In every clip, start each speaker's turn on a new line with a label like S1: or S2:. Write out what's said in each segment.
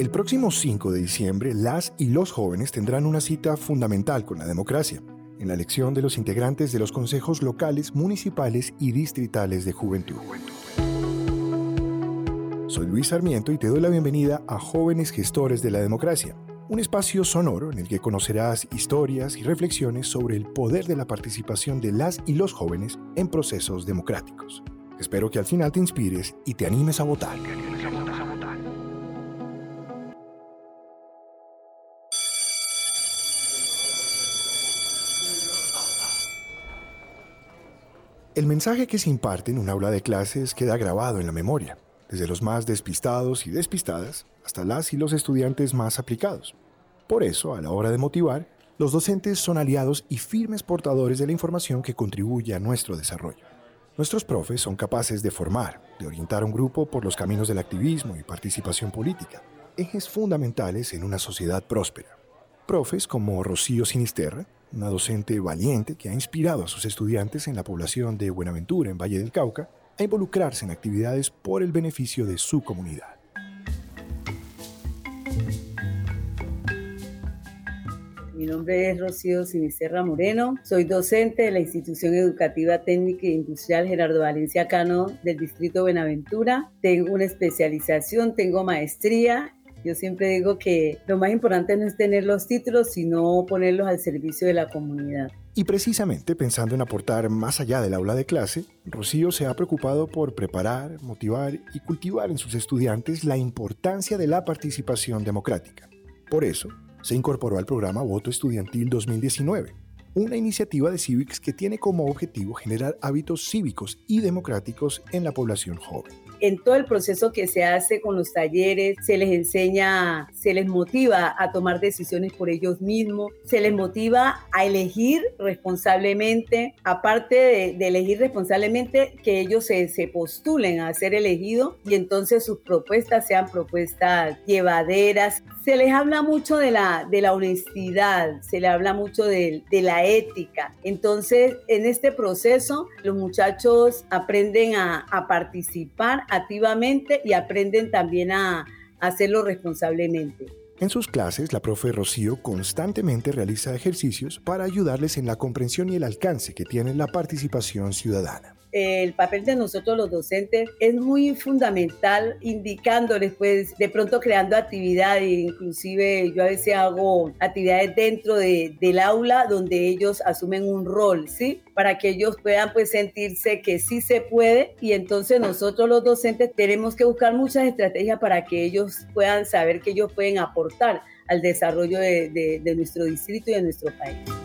S1: El próximo 5 de diciembre, las y los jóvenes tendrán una cita fundamental con la democracia, en la elección de los integrantes de los consejos locales, municipales y distritales de juventud. Soy Luis Sarmiento y te doy la bienvenida a Jóvenes Gestores de la Democracia, un espacio sonoro en el que conocerás historias y reflexiones sobre el poder de la participación de las y los jóvenes en procesos democráticos. Espero que al final te inspires y te animes a votar. El mensaje que se imparte en un aula de clases queda grabado en la memoria desde los más despistados y despistadas hasta las y los estudiantes más aplicados. Por eso, a la hora de motivar, los docentes son aliados y firmes portadores de la información que contribuye a nuestro desarrollo. Nuestros profes son capaces de formar, de orientar a un grupo por los caminos del activismo y participación política, ejes fundamentales en una sociedad próspera. Profes como Rocío Sinisterra, una docente valiente que ha inspirado a sus estudiantes en la población de Buenaventura, en Valle del Cauca, a involucrarse en actividades por el beneficio de su comunidad.
S2: Mi nombre es Rocío Sinisterra Moreno, soy docente de la Institución Educativa Técnica e Industrial Gerardo Valencia Cano del Distrito Buenaventura. Tengo una especialización, tengo maestría yo siempre digo que lo más importante no es tener los títulos, sino ponerlos al servicio de la comunidad.
S1: Y precisamente pensando en aportar más allá del aula de clase, Rocío se ha preocupado por preparar, motivar y cultivar en sus estudiantes la importancia de la participación democrática. Por eso, se incorporó al programa Voto Estudiantil 2019, una iniciativa de Civics que tiene como objetivo generar hábitos cívicos y democráticos en la población joven
S2: en todo el proceso que se hace con los talleres, se les enseña, se les motiva a tomar decisiones por ellos mismos, se les motiva a elegir responsablemente, aparte de, elegir responsablemente, que ellos se, postulen a ser elegidos y entonces sus propuestas sean propuestas llevaderas. Se les habla mucho de la, honestidad, se les habla mucho de, la ética. Entonces, en este proceso, los muchachos aprenden a participar, activamente y aprenden también a, hacerlo responsablemente.
S1: En sus clases, la profe Rocío constantemente realiza ejercicios para ayudarles en la comprensión y el alcance que tiene la participación ciudadana
S2: el papel de nosotros los docentes es muy fundamental, indicándoles, pues, de pronto creando actividades, inclusive yo a veces hago actividades dentro de, del aula donde ellos asumen un rol, ¿sí? Para que ellos puedan, pues, sentirse que sí se puede y entonces nosotros los docentes tenemos que buscar muchas estrategias para que ellos puedan saber que ellos pueden aportar al desarrollo de, de nuestro distrito y de nuestro país.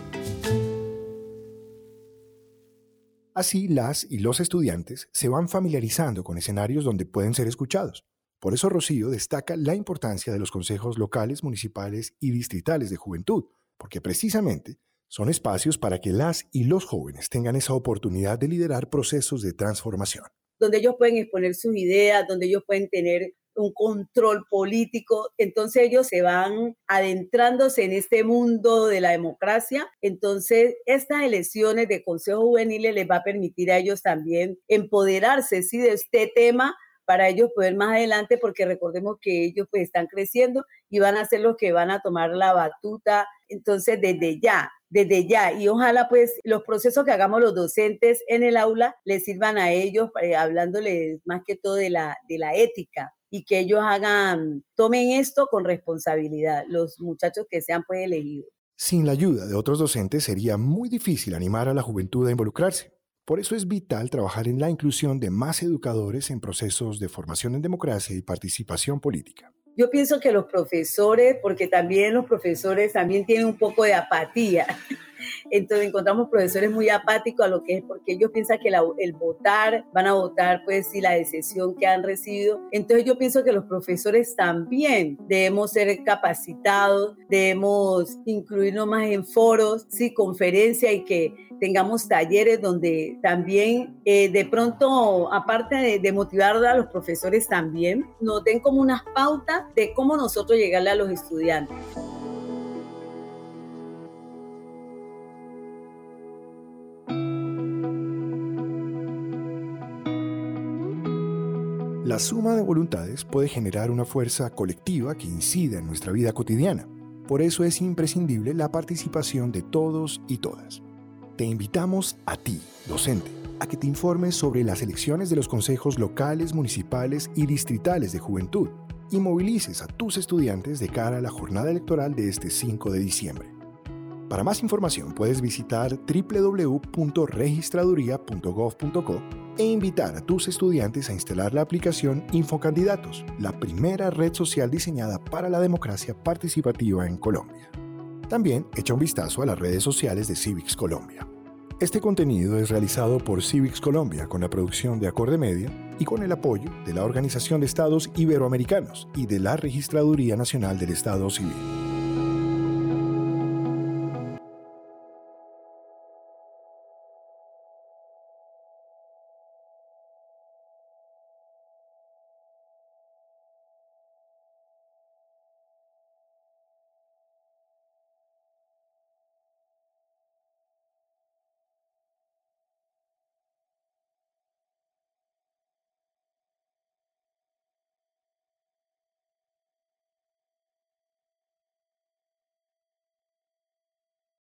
S1: Así las y los estudiantes se van familiarizando con escenarios donde pueden ser escuchados. Por eso Rocío destaca la importancia de los consejos locales, municipales y distritales de juventud, porque precisamente son espacios para que las y los jóvenes tengan esa oportunidad de liderar procesos de transformación.
S2: Donde ellos pueden exponer sus ideas, donde ellos pueden tener un control político. Entonces ellos se van adentrándose en este mundo de la democracia. Entonces estas elecciones de Consejo Juveniles les va a permitir a ellos también empoderarse ¿sí? de este tema para ellos poder más adelante, porque recordemos que ellos pues están creciendo y van a ser los que van a tomar la batuta. Entonces, desde ya, desde ya, y ojalá pues los procesos que hagamos los docentes en el aula les sirvan a ellos, eh, hablándoles más que todo de la, de la ética, y que ellos hagan, tomen esto con responsabilidad, los muchachos que sean pues elegidos.
S1: Sin la ayuda de otros docentes sería muy difícil animar a la juventud a involucrarse. Por eso es vital trabajar en la inclusión de más educadores en procesos de formación en democracia y participación política.
S2: Yo pienso que los profesores, porque también los profesores también tienen un poco de apatía. Entonces encontramos profesores muy apáticos a lo que es porque ellos piensan que el votar, van a votar pues si la decisión que han recibido. Entonces yo pienso que los profesores también debemos ser capacitados, debemos incluirnos más en foros, sí, conferencias y que tengamos talleres donde también eh, de pronto, aparte de, de motivar a los profesores también, nos den como unas pautas de cómo nosotros llegarle a los estudiantes.
S1: La suma de voluntades puede generar una fuerza colectiva que incida en nuestra vida cotidiana. Por eso es imprescindible la participación de todos y todas. Te invitamos a ti, docente, a que te informes sobre las elecciones de los consejos locales, municipales y distritales de juventud y movilices a tus estudiantes de cara a la jornada electoral de este 5 de diciembre. Para más información puedes visitar www.registraduría.gov.co e invitar a tus estudiantes a instalar la aplicación Infocandidatos, la primera red social diseñada para la democracia participativa en Colombia. También echa un vistazo a las redes sociales de Civics Colombia. Este contenido es realizado por Civics Colombia con la producción de Acorde Media y con el apoyo de la Organización de Estados Iberoamericanos y de la Registraduría Nacional del Estado Civil.